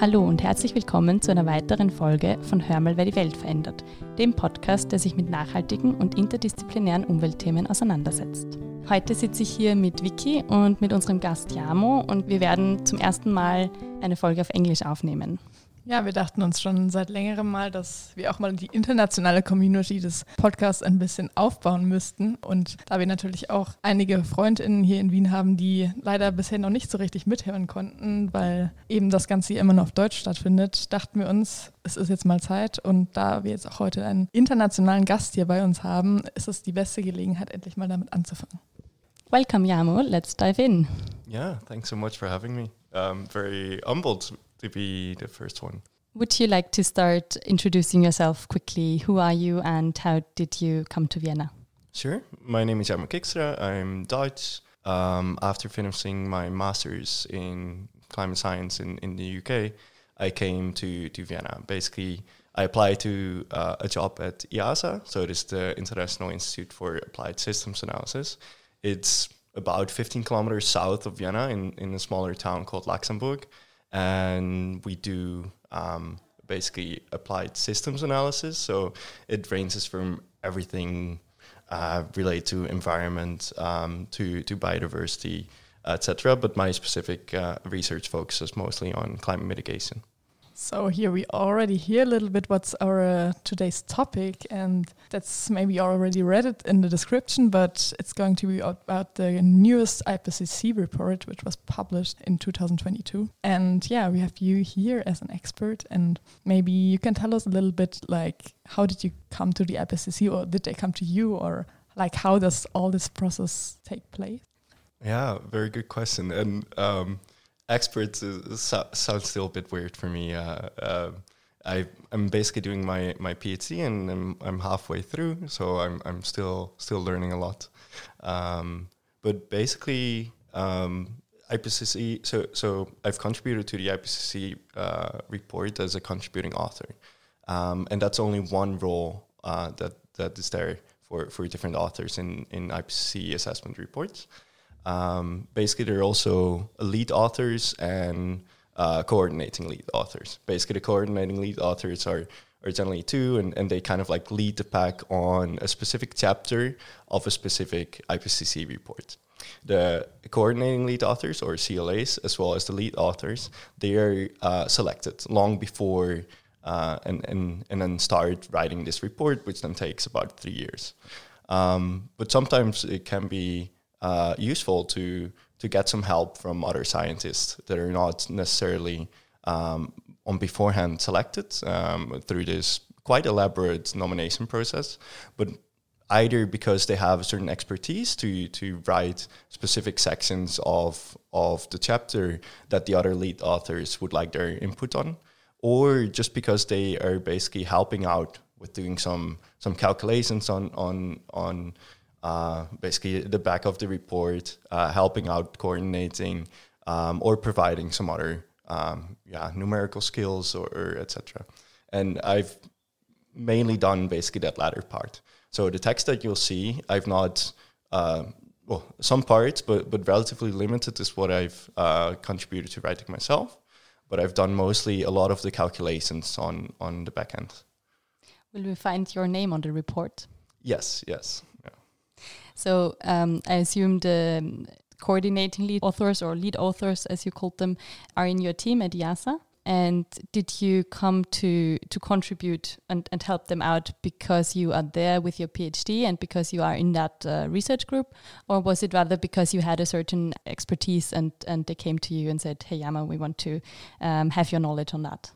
Hallo und herzlich willkommen zu einer weiteren Folge von Hör mal, wer die Welt verändert, dem Podcast, der sich mit nachhaltigen und interdisziplinären Umweltthemen auseinandersetzt. Heute sitze ich hier mit Vicky und mit unserem Gast Jamo und wir werden zum ersten Mal eine Folge auf Englisch aufnehmen. Ja, wir dachten uns schon seit längerem mal, dass wir auch mal die internationale Community des Podcasts ein bisschen aufbauen müssten. Und da wir natürlich auch einige Freundinnen hier in Wien haben, die leider bisher noch nicht so richtig mithören konnten, weil eben das Ganze hier immer nur auf Deutsch stattfindet, dachten wir uns, es ist jetzt mal Zeit. Und da wir jetzt auch heute einen internationalen Gast hier bei uns haben, ist es die beste Gelegenheit, endlich mal damit anzufangen. Welcome, Yamo. Let's dive in. Yeah, thanks so much for having me. I'm very humbled to be the first one. Would you like to start introducing yourself quickly? Who are you and how did you come to Vienna? Sure. My name is Jan Kikstra. I'm Dutch. Um, after finishing my master's in climate science in, in the UK, I came to, to Vienna. Basically, I applied to uh, a job at IIASA, so it is the International Institute for Applied Systems Analysis. It's about 15 kilometers south of Vienna in, in a smaller town called Laxenburg and we do um, basically applied systems analysis. So it ranges from everything uh, related to environment um, to to biodiversity, etc. But my specific uh, research focuses mostly on climate mitigation. So here we already hear a little bit what's our uh, today's topic, and that's maybe already read it in the description, but it's going to be about the newest IPCC report, which was published in 2022. And yeah, we have you here as an expert, and maybe you can tell us a little bit like how did you come to the IPCC, or did they come to you, or like how does all this process take place? Yeah, very good question, and. Um, experts is, sounds still a bit weird for me. Uh, uh, I I'm basically doing my my PhD and I'm I'm halfway through, so I'm I'm still still learning a lot. Um, but basically, um, IPCC. So so I've contributed to the IPCC uh, report as a contributing author, um, and that's only one role uh, that that is there for for different authors in in IPCC assessment reports. Um, basically, they're also lead authors and uh, coordinating lead authors. Basically, the coordinating lead authors are are generally two, and, and they kind of like lead the pack on a specific chapter of a specific IPCC report. The coordinating lead authors, or CLAs, as well as the lead authors, they are uh, selected long before uh, and, and, and then start writing this report, which then takes about three years. Um, but sometimes it can be uh, useful to to get some help from other scientists that are not necessarily um, on beforehand selected um, through this quite elaborate nomination process, but either because they have a certain expertise to to write specific sections of of the chapter that the other lead authors would like their input on, or just because they are basically helping out with doing some some calculations on on on uh, basically the back of the report, uh, helping out, coordinating, um, or providing some other um, yeah numerical skills or, or etc. And I've mainly done basically that latter part. So the text that you'll see, I've not uh, well some parts, but but relatively limited is what I've uh, contributed to writing myself. But I've done mostly a lot of the calculations on on the back end. Will we find your name on the report? Yes, yes. So um, I assume the coordinating lead authors or lead authors, as you called them, are in your team at IIASA. And did you come to to contribute and, and help them out because you are there with your PhD and because you are in that uh, research group, or was it rather because you had a certain expertise and and they came to you and said, "Hey, Jarmo, we want to um, have your knowledge on that."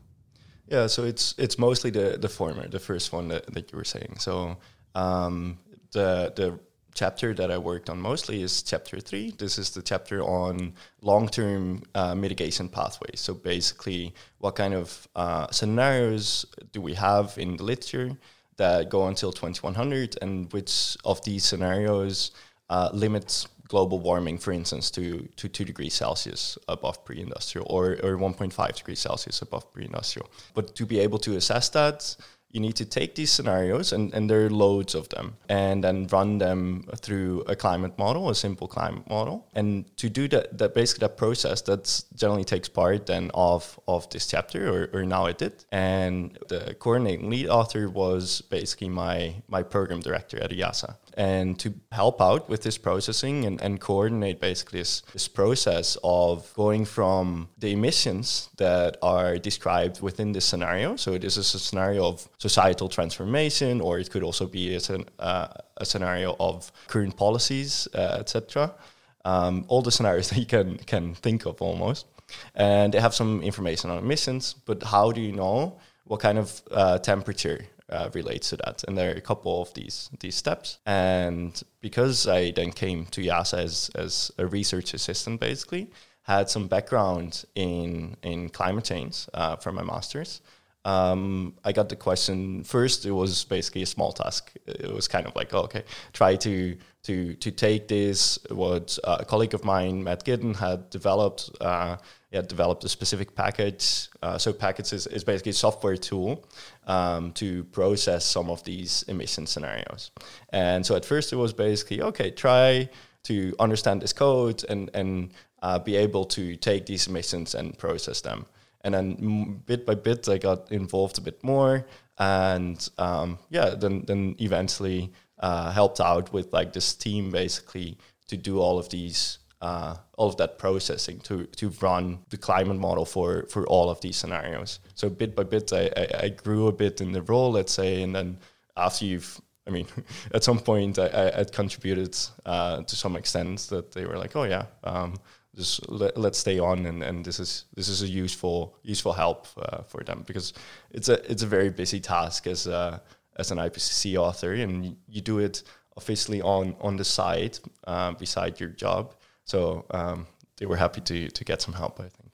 Yeah, so it's it's mostly the the former, the first one that, that you were saying. So um, the the chapter that I worked on mostly is chapter three. This is the chapter on long term uh, mitigation pathways. So, basically, what kind of uh, scenarios do we have in the literature that go until 2100, and which of these scenarios uh, limits global warming, for instance, to, to 2 degrees Celsius above pre industrial or, or 1.5 degrees Celsius above pre industrial? But to be able to assess that, you need to take these scenarios, and, and there are loads of them, and then run them through a climate model, a simple climate model. And to do that, that basically that process that generally takes part then of, of this chapter, or, or now it did. And the coordinating lead author was basically my, my program director at IIASA. And to help out with this processing and, and coordinate basically this, this process of going from the emissions that are described within this scenario. So this is a scenario of societal transformation, or it could also be a, uh, a scenario of current policies, uh, etc. Um, all the scenarios that you can can think of almost, and they have some information on emissions. But how do you know what kind of uh, temperature uh, relates to that. And there are a couple of these these steps. And because I then came to IIASA as, as a research assistant, basically, had some background in in climate change uh, from my master's. Um, I got the question first. It was basically a small task. It was kind of like, oh, okay, try to to to take this. What uh, a colleague of mine, Matt Gidden, had developed. Yeah, developed a specific package. Uh, so package is, is basically a software tool um, to process some of these emission scenarios. And so at first it was basically okay, try to understand this code and and uh, be able to take these emissions and process them. And then bit by bit, I got involved a bit more, and um, yeah, then then eventually uh, helped out with like this team basically to do all of these uh, all of that processing to to run the climate model for for all of these scenarios. So bit by bit, I, I, I grew a bit in the role, let's say, and then after you've I mean, at some point I, I had contributed uh, to some extent that they were like, oh yeah, um, just let, us stay on and, and this is this is a useful useful help uh, for them because it's a it's a very busy task as a, as an IPCC author and you do it officially on on the side uh, beside your job so um, they were happy to to get some help. I think.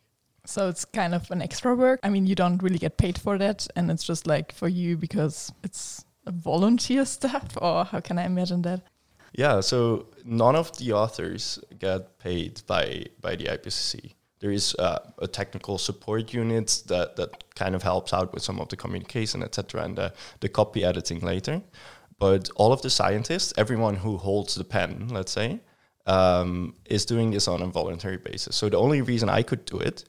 So it's kind of an extra work. I mean, you don't really get paid for that, and it's just like for you because it's a volunteer stuff, or how can I imagine that? Yeah, so none of the authors get paid by by the IPCC. There is uh, a technical support unit that that kind of helps out with some of the communication, etc., and the, the copy editing later. But all of the scientists, everyone who holds the pen, let's say, um, is doing this on a voluntary basis. So the only reason I could do it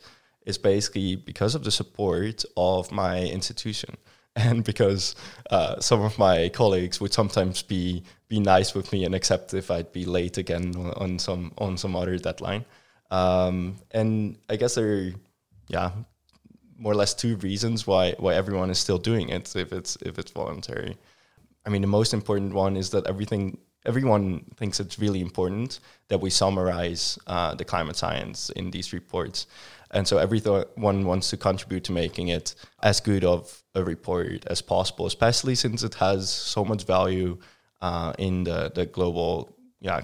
is basically because of the support of my institution and because uh, some of my colleagues would sometimes be be nice with me and accept if I'd be late again on some on some other deadline. Um, and I guess there are, yeah, more or less two reasons why why everyone is still doing it if it's if it's voluntary. I mean, the most important one is that everything everyone thinks it's really important that we summarize uh, the climate science in these reports. And so everyone wants to contribute to making it as good of a report as possible, especially since it has so much value uh, in the, the global, yeah,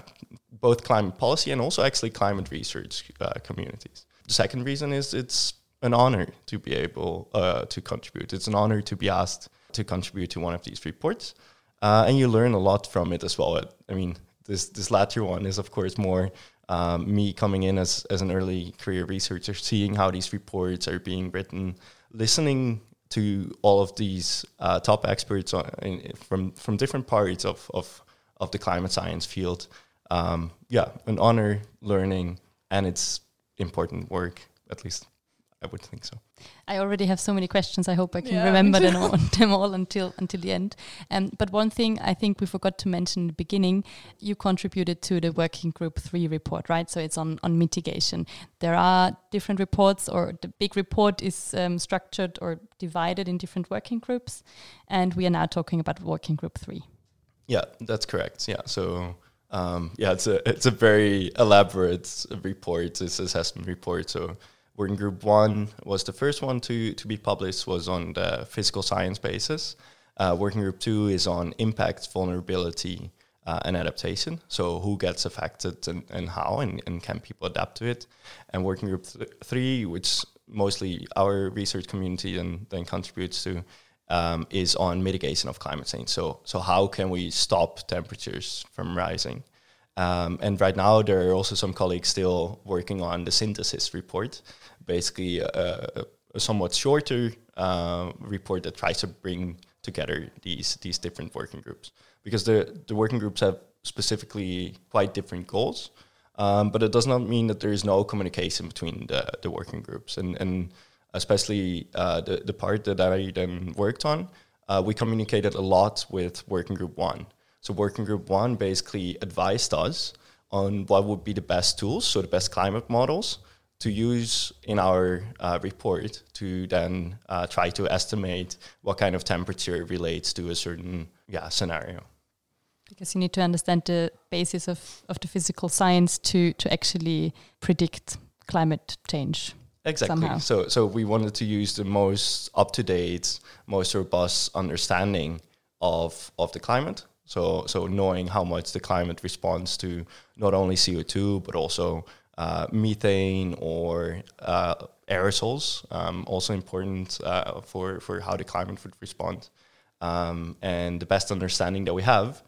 both climate policy and also actually climate research uh, communities. The second reason is it's an honor to be able uh, to contribute. It's an honor to be asked to contribute to one of these reports uh, and you learn a lot from it as well. I mean, this this latter one is of course more um, me coming in as as an early career researcher, seeing how these reports are being written, listening to all of these uh, top experts on, in, from from different parts of of of the climate science field. Um, yeah, an honor learning, and it's important work at least. I would think so. I already have so many questions. I hope I can yeah, remember them all, them all until until the end. Um, but one thing I think we forgot to mention in the beginning, you contributed to the working group three report, right? So it's on on mitigation. There are different reports, or the big report is um, structured or divided in different working groups, and we are now talking about working group three. Yeah, that's correct. Yeah, so. Um, yeah, it's a it's a very elaborate report. This assessment report. So Working Group One was the first one to to be published. Was on the physical science basis. Uh, working Group Two is on impact, vulnerability, uh, and adaptation. So who gets affected and, and how, and, and can people adapt to it? And Working Group th- Three, which mostly our research community then then contributes to. Um, is on mitigation of climate change. So, so how can we stop temperatures from rising? Um, and right now, there are also some colleagues still working on the synthesis report, basically a, a somewhat shorter uh, report that tries to bring together these these different working groups because the the working groups have specifically quite different goals. Um, but it does not mean that there is no communication between the, the working groups and and especially uh, the the part that I then worked on. Uh, we communicated a lot with working group one. So working group one basically advised us on what would be the best tools, so the best climate models to use in our uh, report to then uh, try to estimate what kind of temperature relates to a certain yeah scenario. Because you need to understand the basis of, of the physical science to to actually predict climate change exactly. somehow. so so we wanted to use the most up to date most robust understanding of of the climate. So so knowing how much the climate responds to not only CO2 but also uh, methane or uh, aerosols, um, also important uh, for for how the climate would respond. Um, and the best understanding that we have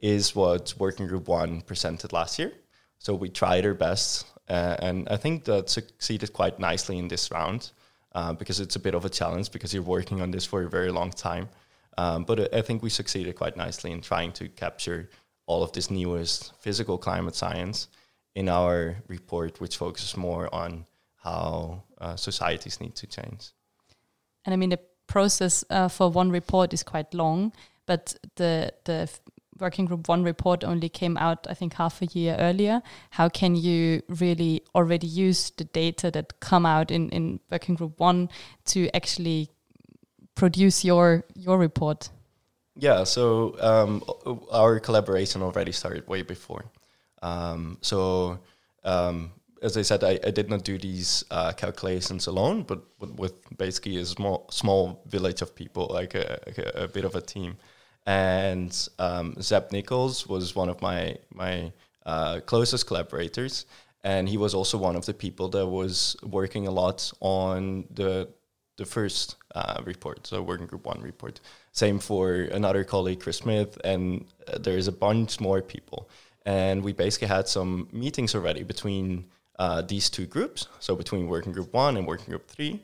is what Working Group One presented last year. So we tried our best, uh, and I think that succeeded quite nicely in this round uh, because it's a bit of a challenge because you're working on this for a very long time. Um, but I think we succeeded quite nicely in trying to capture all of this newest physical climate science in our report, which focuses more on how uh, societies need to change. And I mean, the process uh, for one report is quite long, but the the working group one report only came out, I think, half a year earlier. How can you really already use the data that come out in in working group one to actually produce your your report? Yeah, so um, our collaboration already started way before. Um, so um, as I said, I, I, did not do these uh, calculations alone, but, but, with basically a small small village of people, like a, a, a bit of a team. And um, Zeb Nicholls was one of my my uh, closest collaborators, and he was also one of the people that was working a lot on the the first uh, report, so working group one report. Same for another colleague, Chris Smith, and uh, there is a bunch more people and we basically had some meetings already between uh, these two groups, so between working group one and working group three,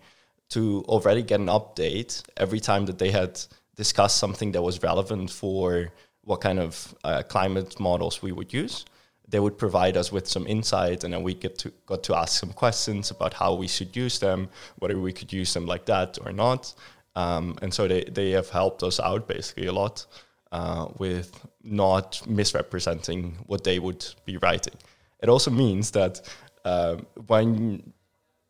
to already get an update every time that they had discussed something that was relevant for what kind of uh, climate models we would use. They would provide us with some insight, and then we get to got to ask some questions about how we should use them, whether we could use them like that or not. Um, and so they, they have helped us out basically a lot uh, with not misrepresenting what they would be writing. It also means that uh, when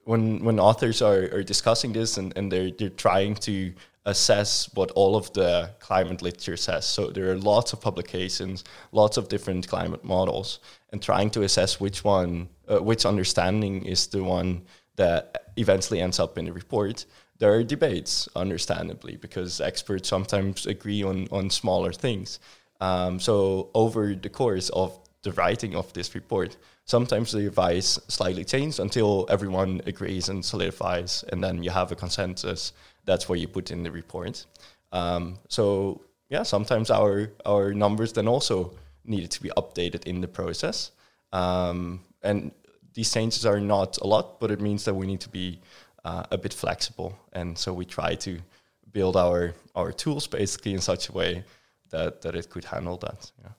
when when authors are, are discussing this and, and they're they're trying to assess what all of the climate literature says. So there are lots of publications, lots of different climate models, and trying to assess which one, uh, which understanding is the one that eventually ends up in the report there are debates, understandably, because experts sometimes agree on, on smaller things. Um, so over the course of the writing of this report, sometimes the advice slightly changes until everyone agrees and solidifies, and then you have a consensus. That's what you put in the report. Um, so yeah, sometimes our our numbers then also needed to be updated in the process, um, and these changes are not a lot, but it means that we need to be uh, a bit flexible. And so we try to build our our tools basically in such a way that that it could handle that. Yeah.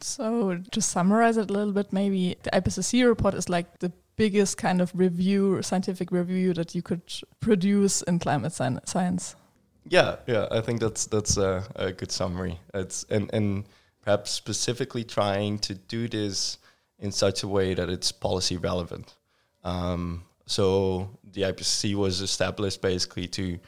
So to summarize it a little bit, maybe the IPCC report is like the biggest kind of review, scientific review that you could produce in climate science. Yeah, yeah, I think that's that's a, a good summary. It's and and perhaps specifically trying to do this in such a way that it's policy relevant. Um, so the IPCC was established basically to,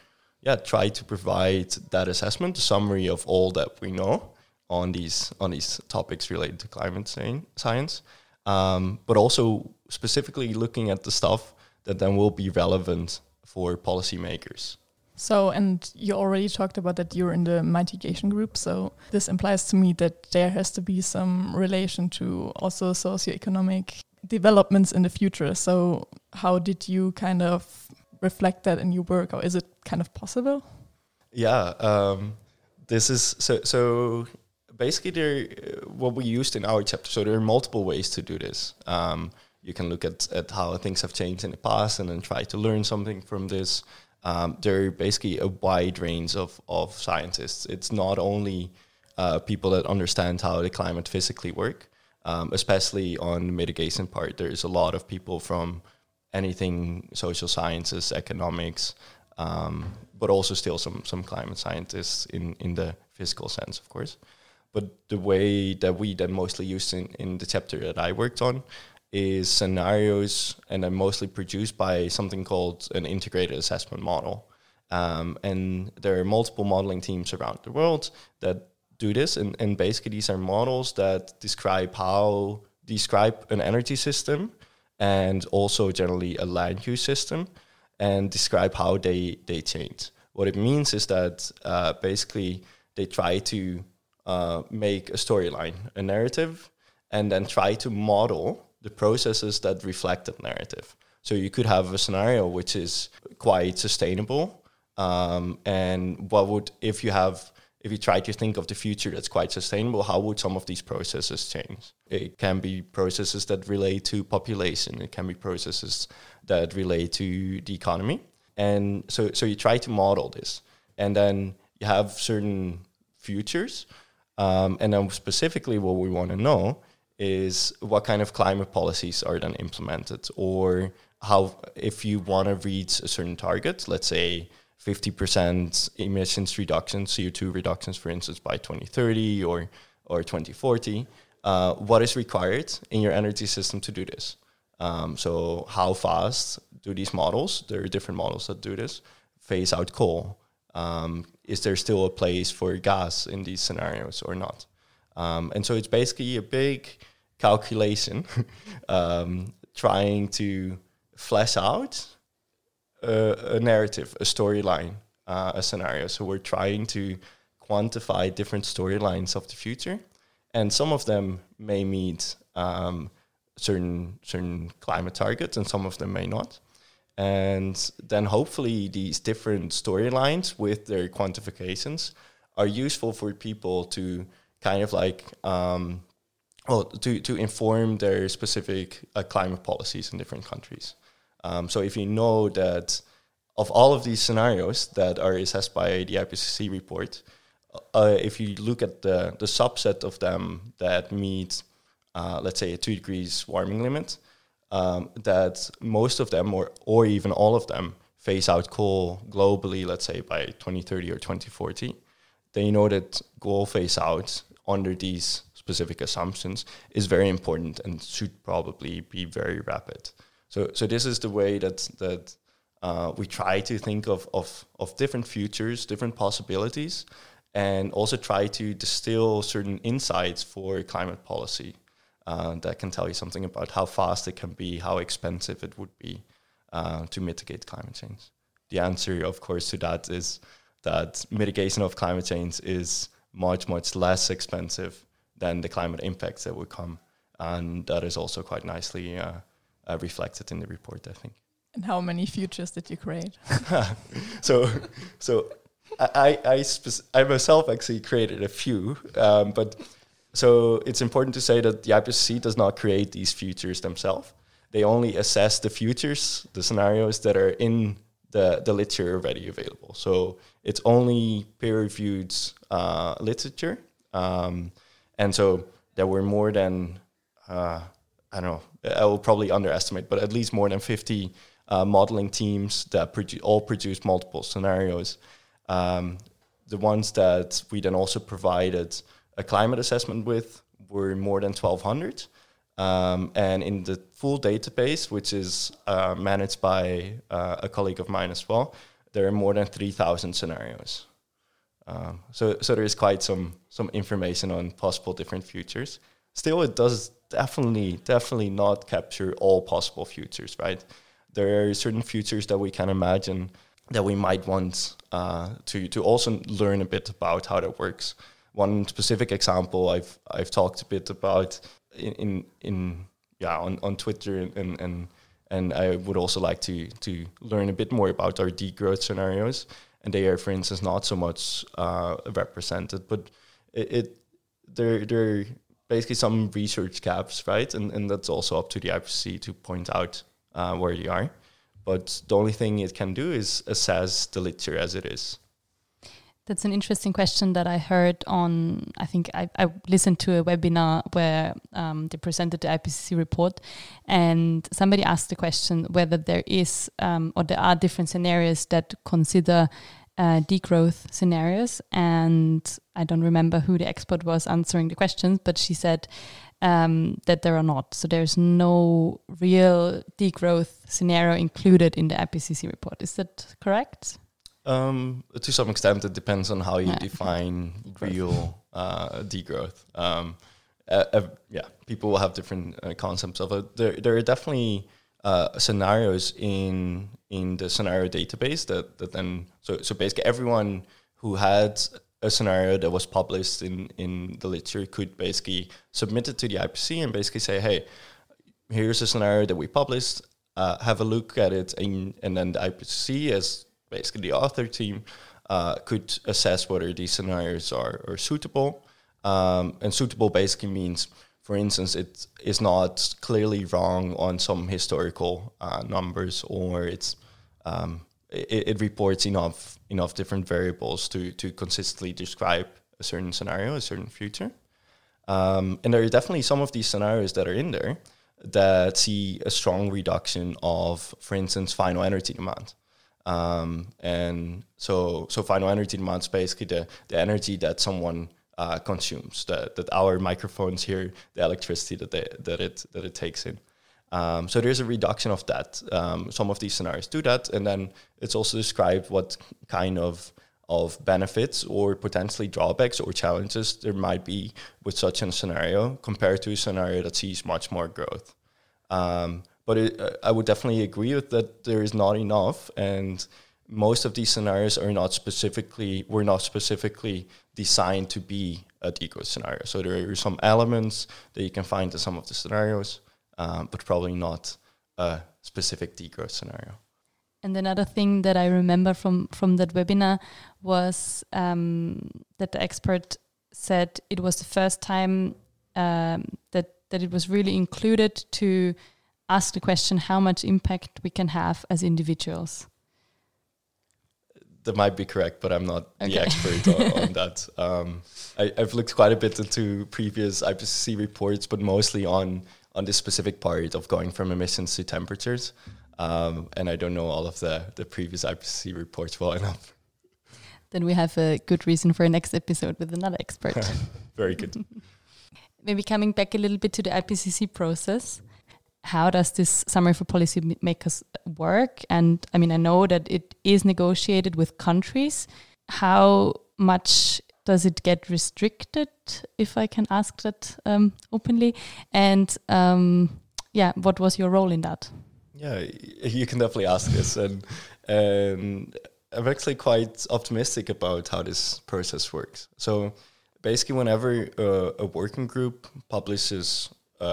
yeah, try to provide that assessment, a summary of all that we know on these on these topics related to climate science, um, but also specifically looking at the stuff that then will be relevant for policymakers. So, and you already talked about that you're in the mitigation group. So, this implies to me that there has to be some relation to also socioeconomic developments in the future. So, how did you kind of reflect that in your work, or is it kind of possible? Yeah, um, this is so. So basically, there what we used in our chapter. So there are multiple ways to do this. Um, you can look at, at how things have changed in the past and then try to learn something from this. um, there are basically a wide range of, of scientists. It's not only uh, people that understand how the climate physically work, um, especially on the mitigation part. There's a lot of people from anything social sciences, economics, um, but also still some some climate scientists in in the physical sense, of course. But the way that we then mostly use in, in the chapter that I worked on is scenarios and they're mostly produced by something called an integrated assessment model. Um, and there are multiple modeling teams around the world that do this. And, and basically, these are models that describe how, describe an energy system and also generally a land use system and describe how they, they change. What it means is that uh, basically they try to uh, make a storyline, a narrative, and then try to model the processes that reflect that narrative. So you could have a scenario which is quite sustainable, um, and what would if you have if you try to think of the future that's quite sustainable, how would some of these processes change? It can be processes that relate to population. It can be processes that relate to the economy, and so so you try to model this, and then you have certain futures, um, and then specifically what we want to know is what kind of climate policies are then implemented or how if you want to reach a certain target let's say 50% emissions reduction co2 reductions for instance by 2030 or or 2040 uh, what is required in your energy system to do this? Um, so how fast do these models there are different models that do this phase out coal? Um, is there still a place for gas in these scenarios or not? Um, and so it's basically a big calculation, um, trying to flesh out a, a narrative, a storyline, uh, a scenario. So we're trying to quantify different storylines of the future, and some of them may meet um, certain certain climate targets, and some of them may not. And then hopefully these different storylines with their quantifications are useful for people to kind of like um, well, to, to inform their specific uh, climate policies in different countries. Um, so if you know that of all of these scenarios that are assessed by the IPCC report, uh, if you look at the, the subset of them that meet, uh, let's say, a two degrees warming limit, um, that most of them, or, or even all of them, phase out coal globally, let's say by 2030 or 2040, then you know that coal phase out under these specific assumptions is very important and should probably be very rapid. So, so this is the way that that uh, we try to think of, of of different futures, different possibilities, and also try to distill certain insights for climate policy uh, that can tell you something about how fast it can be, how expensive it would be uh, to mitigate climate change. The answer, of course, to that is that mitigation of climate change is much much less expensive than the climate impacts that would come. And that is also quite nicely uh, uh, reflected in the report, I think. And how many futures did you create? so, so I, I, I myself actually created a few, um, but so it's important to say that the IPCC does not create these futures themselves. They only assess the futures, the scenarios that are in the, the literature already available. So it's only peer-reviewed uh, literature. Um, and so there were more than, uh, I don't know, I will probably underestimate, but at least more than 50 uh, modeling teams that produ- all produce multiple scenarios. Um, the ones that we then also provided a climate assessment with were more than 1,200. Um, and in the full database, which is uh, managed by uh, a colleague of mine as well, there are more than 3,000 scenarios. Um, so, so there is quite some some information on possible different futures. Still, it does definitely definitely not capture all possible futures, right? There are certain futures that we can imagine that we might want uh, to to also learn a bit about how that works. One specific example I've I've talked a bit about in in, in yeah on, on Twitter and, and and I would also like to to learn a bit more about our degrowth scenarios and they are, for instance, not so much uh, represented. But it, it there there are basically some research gaps, right? And and that's also up to the IPCC to point out uh, where they are. but the only thing it can do is assess the literature as it is. That's an interesting question that I heard on. I think I, I listened to a webinar where um, they presented the IPCC report, and somebody asked the question whether there is um, or there are different scenarios that consider uh, degrowth scenarios. And I don't remember who the expert was answering the questions, but she said um, that there are not. So there's no real degrowth scenario included in the IPCC report. Is that correct? Um, to some extent, it depends on how you yeah. define real uh, degrowth. Um, uh, uh, yeah, people will have different uh, concepts of it. There, there are definitely uh, scenarios in in the scenario database that, that then so so basically everyone who had a scenario that was published in in the literature could basically submit it to the IPC and basically say, hey, here's a scenario that we published. Uh, have a look at it, and and then the IPC as basically the author team uh, could assess whether these scenarios are, are suitable. Um, and suitable basically means, for instance, it is not clearly wrong on some historical uh, numbers, or it's um, it, it, reports enough enough different variables to to consistently describe a certain scenario, a certain future. Um, and there are definitely some of these scenarios that are in there that see a strong reduction of, for instance, final energy demand. Um, and so, so final energy demand is basically the, the energy that someone uh, consumes, that, that our microphones hear, the electricity that, they, that, it, that it takes in. Um, so there's a reduction of that. Um, some of these scenarios do that, and then it's also described what kind of of benefits or potentially drawbacks or challenges there might be with such a scenario compared to a scenario that sees much more growth. Um, but it, uh, I would definitely agree with that. There is not enough, and most of these scenarios are not specifically were not specifically designed to be a degrowth scenario. So there are some elements that you can find in some of the scenarios, um, but probably not a specific degrowth scenario. And another thing that I remember from from that webinar was um, that the expert said it was the first time um, that that it was really included to ask the question how much impact we can have as individuals. That might be correct, but I'm not okay. the expert on, on, that. Um, I, have looked quite a bit into previous IPCC reports, but mostly on on this specific part of going from emissions to temperatures. Um, and I don't know all of the, the previous IPCC reports well enough. Then we have a good reason for a next episode with another expert. Very good. Maybe coming back a little bit to the IPCC process how does this summary for policymakers work? And I mean, I know that it is negotiated with countries. How much does it get restricted, if I can ask that um, openly? And um, yeah, what was your role in that? Yeah, you can definitely ask this, and and I'm actually quite optimistic about how this process works. So basically, whenever uh, a working group publishes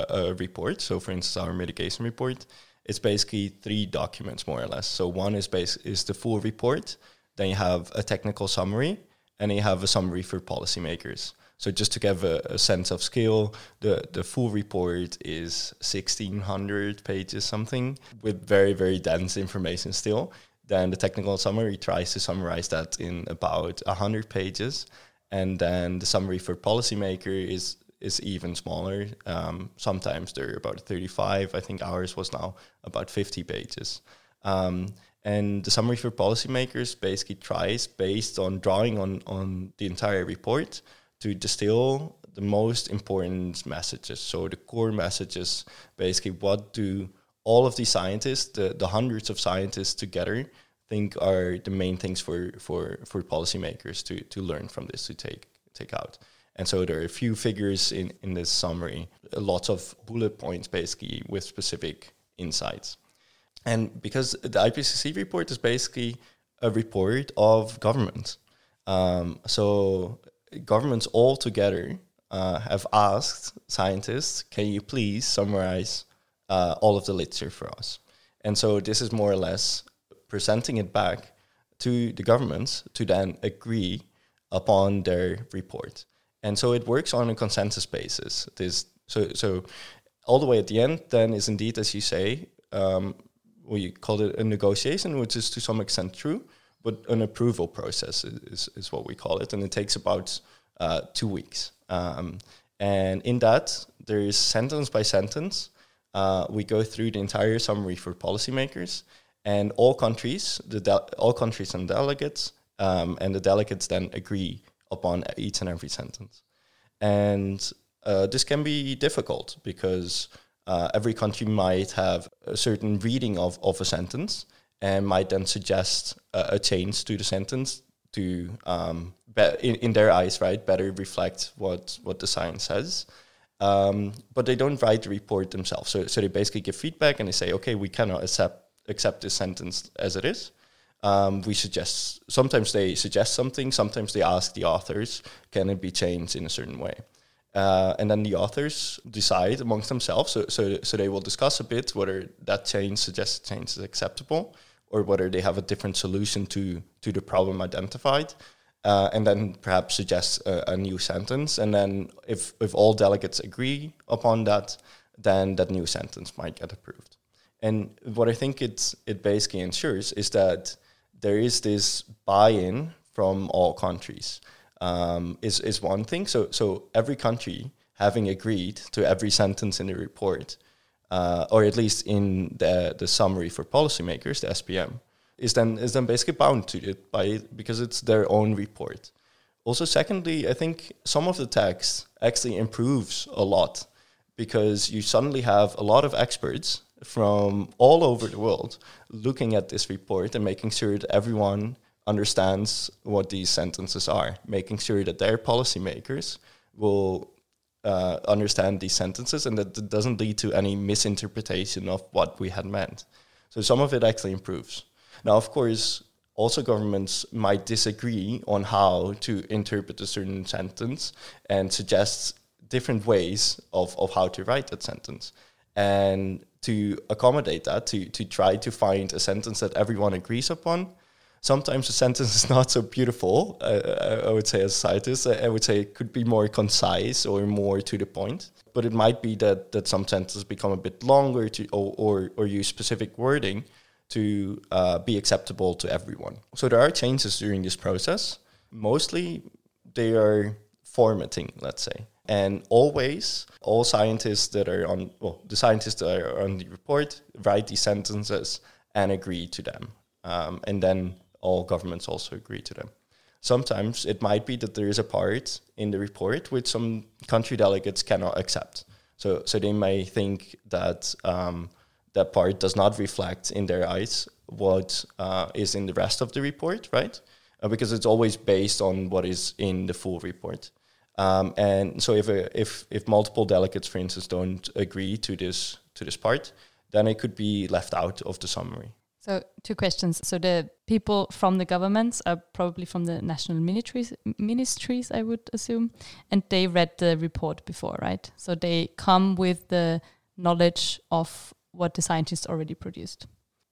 a report. So, for instance, our mitigation report, it's basically three documents more or less. So, one is base is the full report. Then you have a technical summary, and you have a summary for policymakers. So, just to give a, a sense of scale, the the full report is sixteen hundred pages something with very very dense information still. Then the technical summary tries to summarize that in about 100 pages. And then the summary for policymaker is is even smaller. Um, sometimes they're about 35. I think ours was now about 50 pages. Um, and the summary for policymakers basically tries, based on drawing on, on the entire report, to distill the most important messages. So the core messages, basically, what do all of these scientists, the, the hundreds of scientists together, think are the main things for, for, for policymakers to, to learn from this, to take, take out. And so there are a few figures in, in this summary, lots of bullet points basically with specific insights. And because the IPCC report is basically a report of governments. Um, so governments all together uh, have asked scientists, can you please summarize uh, all of the literature for us? And so this is more or less presenting it back to the governments to then agree upon their report and so it works on a consensus basis. This so so all the way at the end then is indeed as you say um, we call it a negotiation, which is to some extent true, but an approval process is, is, is what we call it, and it takes about uh, two weeks. Um, and in that, there is sentence by sentence. Uh, we go through the entire summary for policymakers, and all countries, the all countries and delegates, um, and the delegates then agree upon each and every sentence. And uh, this can be difficult because uh, every country might have a certain reading of, of a sentence and might then suggest a, change to the sentence to, um, be- in, in their eyes, right, better reflect what, what the science says. Um, but they don't write the report themselves. So, so they basically give feedback and they say, okay, we cannot accept accept this sentence as it is. Um, we suggest sometimes they suggest something, sometimes they ask the authors, can it be changed in a certain way? Uh, and then the authors decide amongst themselves. So, so, so they will discuss a bit whether that change, suggested change, is acceptable, or whether they have a different solution to to the problem identified. Uh, and then perhaps suggest a, a, new sentence. And then, if if all delegates agree upon that, then that new sentence might get approved. And what I think it it basically ensures is that there is this buy-in from all countries um, is is one thing. So so every country having agreed to every sentence in the report, uh, or at least in the the summary for policymakers, the SPM, is then is then basically bound to it by because it's their own report. Also, secondly, I think some of the text actually improves a lot because you suddenly have a lot of experts from all over the world looking at this report and making sure that everyone understands what these sentences are, making sure that their policymakers will uh, understand these sentences and that it doesn't lead to any misinterpretation of what we had meant. So some of it actually improves. Now, of course, also governments might disagree on how to interpret a certain sentence and suggest different ways of, of how to write that sentence. And to accommodate that, to, to try to find a sentence that everyone agrees upon, sometimes the sentence is not so beautiful. Uh, I would say, as a scientist, I would say it could be more concise or more to the point. But it might be that that some sentences become a bit longer to or or, or use specific wording to uh, be acceptable to everyone. So there are changes during this process. Mostly, they are formatting, let's say. And always, all scientists that are on, well, the scientists that are on the report write these sentences and agree to them. Um, and then all governments also agree to them. Sometimes it might be that there is a part in the report which some country delegates cannot accept. So, so they may think that um, that part does not reflect in their eyes what uh, is in the rest of the report, right? Uh, because it's always based on what is in the full report. Um, and so, if, a, if if multiple delegates, for instance, don't agree to this to this part, then it could be left out of the summary. So two questions. So the people from the governments are probably from the national ministries, ministries, I would assume, and they read the report before, right? So they come with the knowledge of what the scientists already produced.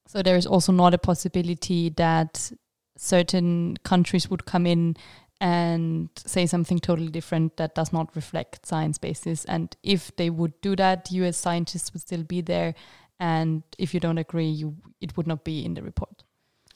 So there is also not a possibility that certain countries would come in and say something totally different that does not reflect science basis. And if they would do that, you as scientists would still be there and if you don't agree, you it would not be in the report.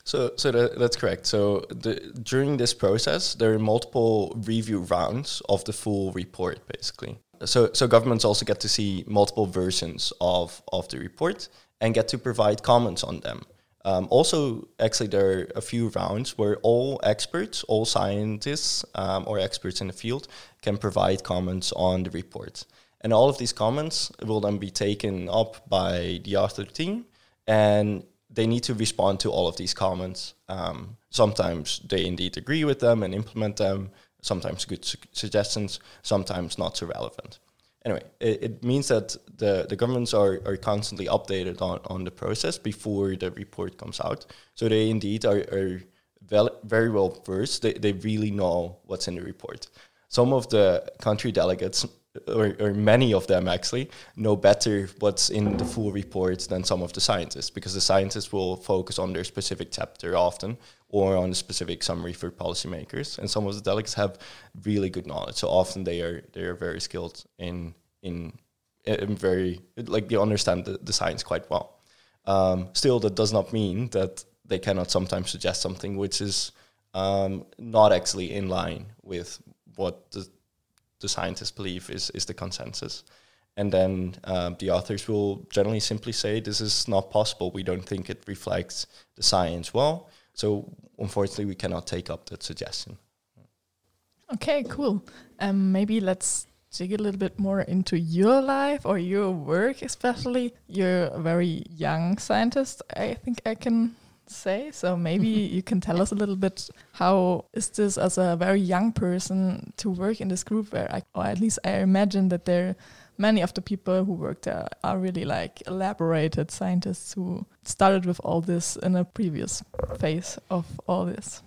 So, so that, that's correct. So, the, during this process, there are multiple review rounds of the full report, basically. So, so governments also get to see multiple versions of of the report and get to provide comments on them. Um, also, actually, there are a few rounds where all experts, all scientists um, or experts in the field, can provide comments on the report. And all of these comments will then be taken up by the author team, and they need to respond to all of these comments. Um, sometimes they indeed agree with them and implement them, sometimes good su- suggestions, sometimes not so relevant. Anyway, it, it, means that the, the governments are, are constantly updated on, on the process before the report comes out. So they indeed are, are vel- very well versed. They, they really know what's in the report. Some of the country delegates or, or many of them actually know better what's in the full report than some of the scientists because the scientists will focus on their specific chapter often or on a specific summary for policymakers. And some of the delegates have really good knowledge. So often they are they are very skilled in in, in very like they understand the, the science quite well. Um, still, that does not mean that they cannot sometimes suggest something which is um, not actually in line with what the, the scientists believe is, is the consensus. And then um, the authors will generally simply say, This is not possible. We don't think it reflects the science well. So, unfortunately, we cannot take up that suggestion. Okay, cool. Um, maybe let's dig a little bit more into your life or your work, especially. You're a very young scientist, I think I can say. So maybe you can tell us a little bit how is this as a very young person to work in this group where I, or at least I imagine that there many of the people who work there are really like elaborated scientists who started with all this in a previous phase of all this.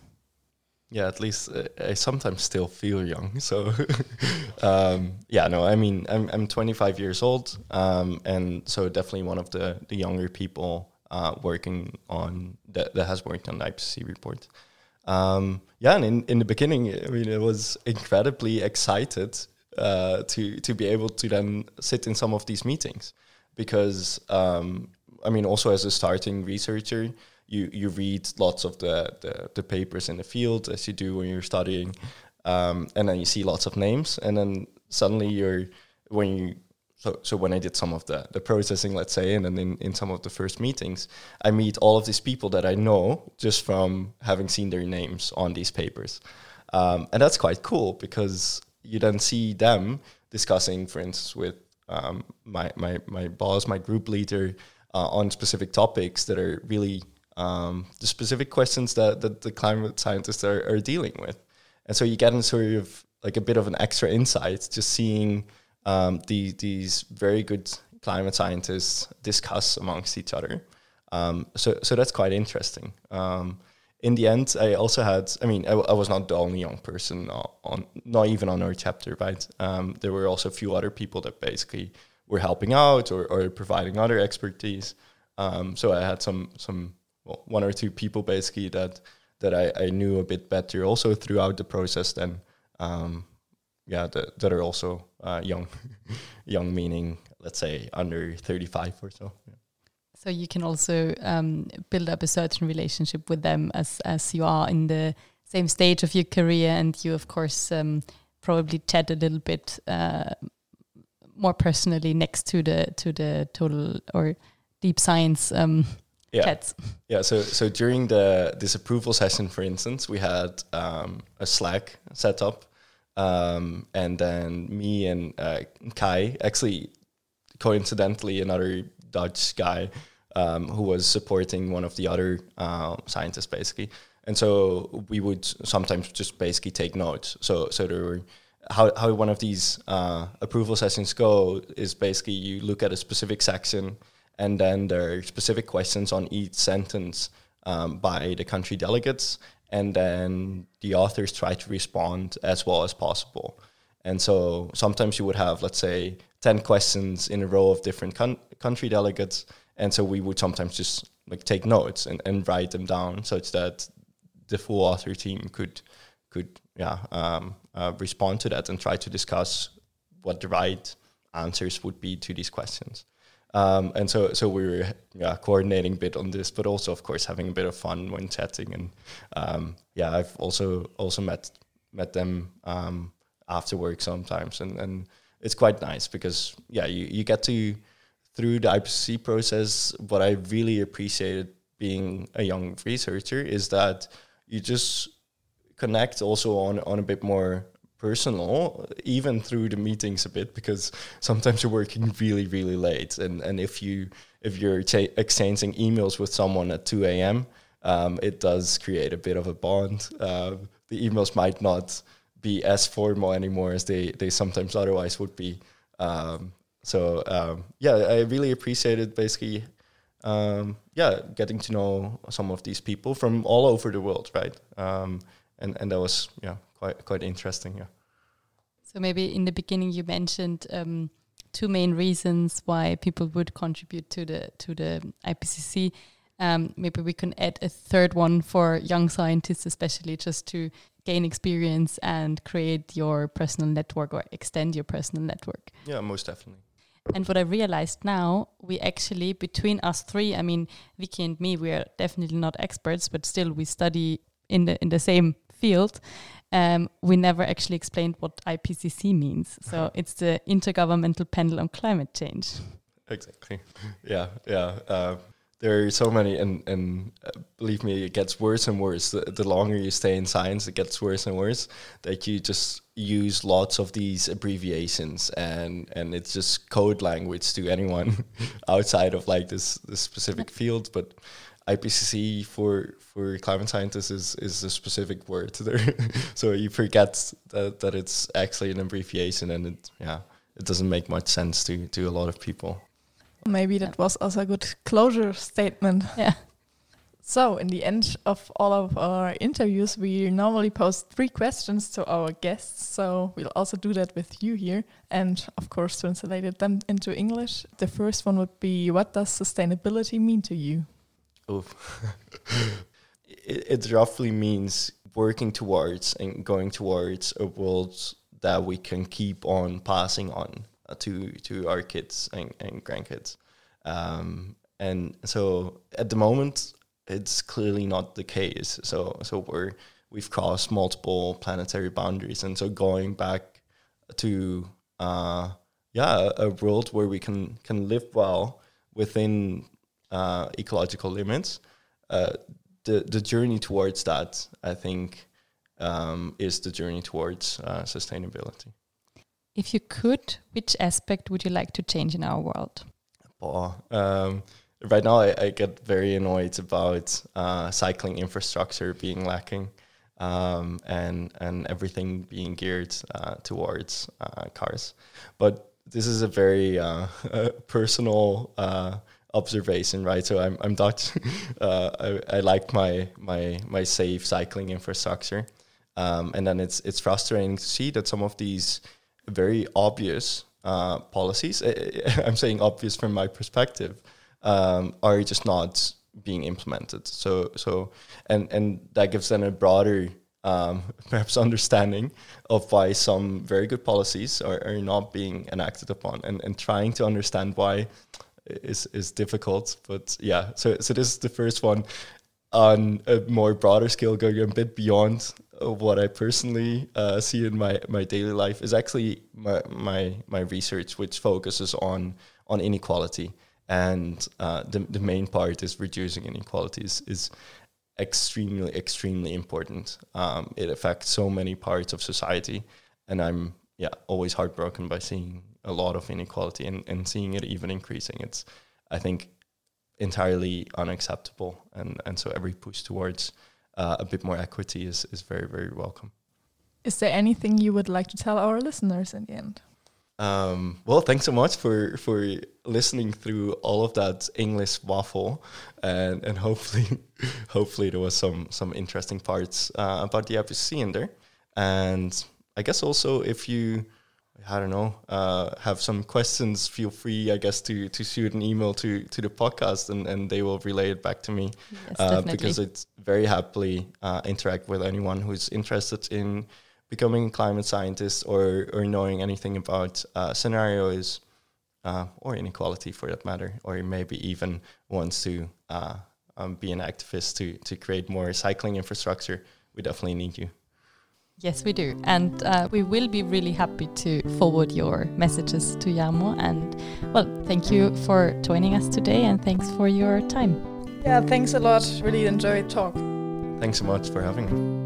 Yeah, at least uh, I sometimes still feel young. So, um, yeah, no, I mean, I'm I'm 25 years old, um, and so definitely one of the the younger people uh, working on that, that has worked on the IPCC report. Um, yeah, and in, in the beginning, I mean, it was incredibly excited uh, to to be able to then sit in some of these meetings because um, I mean, also as a starting researcher, you you read lots of the, the, the papers in the field as you do when you're studying, um, and then you see lots of names, and then suddenly you're when you so so when I did some of the the processing, let's say, and then in, in some of the first meetings, I meet all of these people that I know just from having seen their names on these papers, um, and that's quite cool because you then see them discussing, for instance, with um, my my my boss, my group leader, uh, on specific topics that are really um, the specific questions that, that the climate scientists are, are dealing with. And so you get in sort of like a bit of an extra insight just seeing um, the, these very good climate scientists discuss amongst each other. Um, so, so that's quite interesting. Um, in the end, I also had, I mean, I, I, was not the only young person on, not even on our chapter, right? Um, there were also a few other people that basically were helping out or, or providing other expertise. Um, so I had some, some well, one or two people basically that that I, I knew a bit better also throughout the process then um, yeah that, that are also uh, young young meaning let's say under 35 or so yeah. so you can also um, build up a certain relationship with them as as you are in the same stage of your career and you of course um, probably chat a little bit uh, more personally next to the to the total or deep science um, yeah. Yeah. So so during the this approval session, for instance, we had um, a Slack set up, um, and then me and uh, Kai, actually, coincidentally, another Dutch guy um, who was supporting one of the other uh, scientists, basically. And so we would sometimes just basically take notes. So so there were how, how one of these uh, approval sessions go is basically you look at a specific section and then there are specific questions on each sentence um, by the country delegates, and then the authors try to respond as well as possible. And so sometimes you would have, let's say, 10 questions in a row of different con- country delegates. And so we would sometimes just like take notes and, and write them down such that the full author team could could yeah um, uh, respond to that and try to discuss what the right answers would be to these questions. Um, and so, so we were yeah, coordinating a bit on this, but also, of course, having a bit of fun when chatting. And um, yeah, I've also also met met them um, after work sometimes, and, and it's quite nice because yeah, you, you get to through the IPCC process. What I really appreciated being a young researcher is that you just connect also on on a bit more personal, even through the meetings a bit, because sometimes you're working really, really late, and and if you if you're exchanging emails with someone at two a.m., um, it does create a bit of a bond. Uh, the emails might not be as formal anymore as they they sometimes otherwise would be. Um, so um, yeah, I really appreciated basically. Um, yeah, getting to know some of these people from all over the world, right? Um, and and that was yeah quite quite interesting. Yeah. So maybe in the beginning you mentioned um, two main reasons why people would contribute to the to the IPCC. Um, maybe we can add a third one for young scientists, especially just to gain experience and create your personal network or extend your personal network. Yeah, most definitely. And what I realized now, we actually, between us three, I mean, Vicky and me, we are definitely not experts, but still we study in the in the same field. Um, we never actually explained what IPCC means. So it's the Intergovernmental Panel on Climate Change. Exactly. Yeah, yeah. Uh, there are so many, and and uh, believe me, it gets worse and worse. The, the longer you stay in science, it gets worse and worse. That you just use lots of these abbreviations, and and it's just code language to anyone outside of like this this specific field. But IPCC for for climate scientists is is a specific word there, so you forget that that it's actually an abbreviation, and it yeah it doesn't make much sense to to a lot of people. Maybe that was also a good closure statement. Yeah. So, in the end of all of our interviews, we normally pose three questions to our guests. So, we'll also do that with you here and, of course, translated them into English. The first one would be What does sustainability mean to you? Oof. it, it roughly means working towards and going towards a world that we can keep on passing on uh, to to our kids and, and grandkids. Um, and so at the moment, it's clearly not the case. So so we're we've crossed multiple planetary boundaries, and so going back to uh, yeah a, a world where we can can live well within uh, ecological limits. Uh, the the journey towards that, I think, um, is the journey towards uh, sustainability. If you could, which aspect would you like to change in our world? Oh, um, right now, I, I, get very annoyed about uh, cycling infrastructure being lacking. Um, and and everything being geared uh, towards uh, cars, but this is a very uh, personal uh, observation, right? So I'm I'm Dutch. uh, I, I like my my my safe cycling infrastructure, um, and then it's it's frustrating to see that some of these very obvious uh, policies, I'm saying obvious from my perspective, um, are just not being implemented. So so and and that gives then a broader um, perhaps understanding of why some very good policies are, are not being enacted upon and, and trying to understand why is is difficult. But yeah, so so this is the first one on a more broader scale, going a bit beyond what I personally uh, see in my, my daily life is actually my, my my research, which focuses on on inequality, and uh, the the main part is reducing inequalities is extremely extremely important. Um, it affects so many parts of society, and I'm yeah always heartbroken by seeing a lot of inequality and, and seeing it even increasing. It's, I think, entirely unacceptable. And, and so every push towards uh, a bit more equity is, is very, very welcome. Is there anything you would like to tell our listeners in the end? Um, well, thanks so much for for listening through all of that English waffle, and and hopefully, hopefully there was some some interesting parts uh, about the IPCC in there. And I guess also if you I don't know, uh, have some questions, feel free, I guess, to to shoot an email to to the podcast, and, and they will relay it back to me. Yes, uh, because it's very happily uh, interact with anyone who's interested in becoming a climate scientist or or knowing anything about uh, scenarios uh, or inequality for that matter, or maybe even wants to uh, um, be an activist to to create more cycling infrastructure. We definitely need you. Yes, we do. And uh, we will be really happy to forward your messages to Jarmo. And well, thank you for joining us today and thanks for your time. Yeah, thanks a lot. Really enjoyed talk. Thanks so much for having me.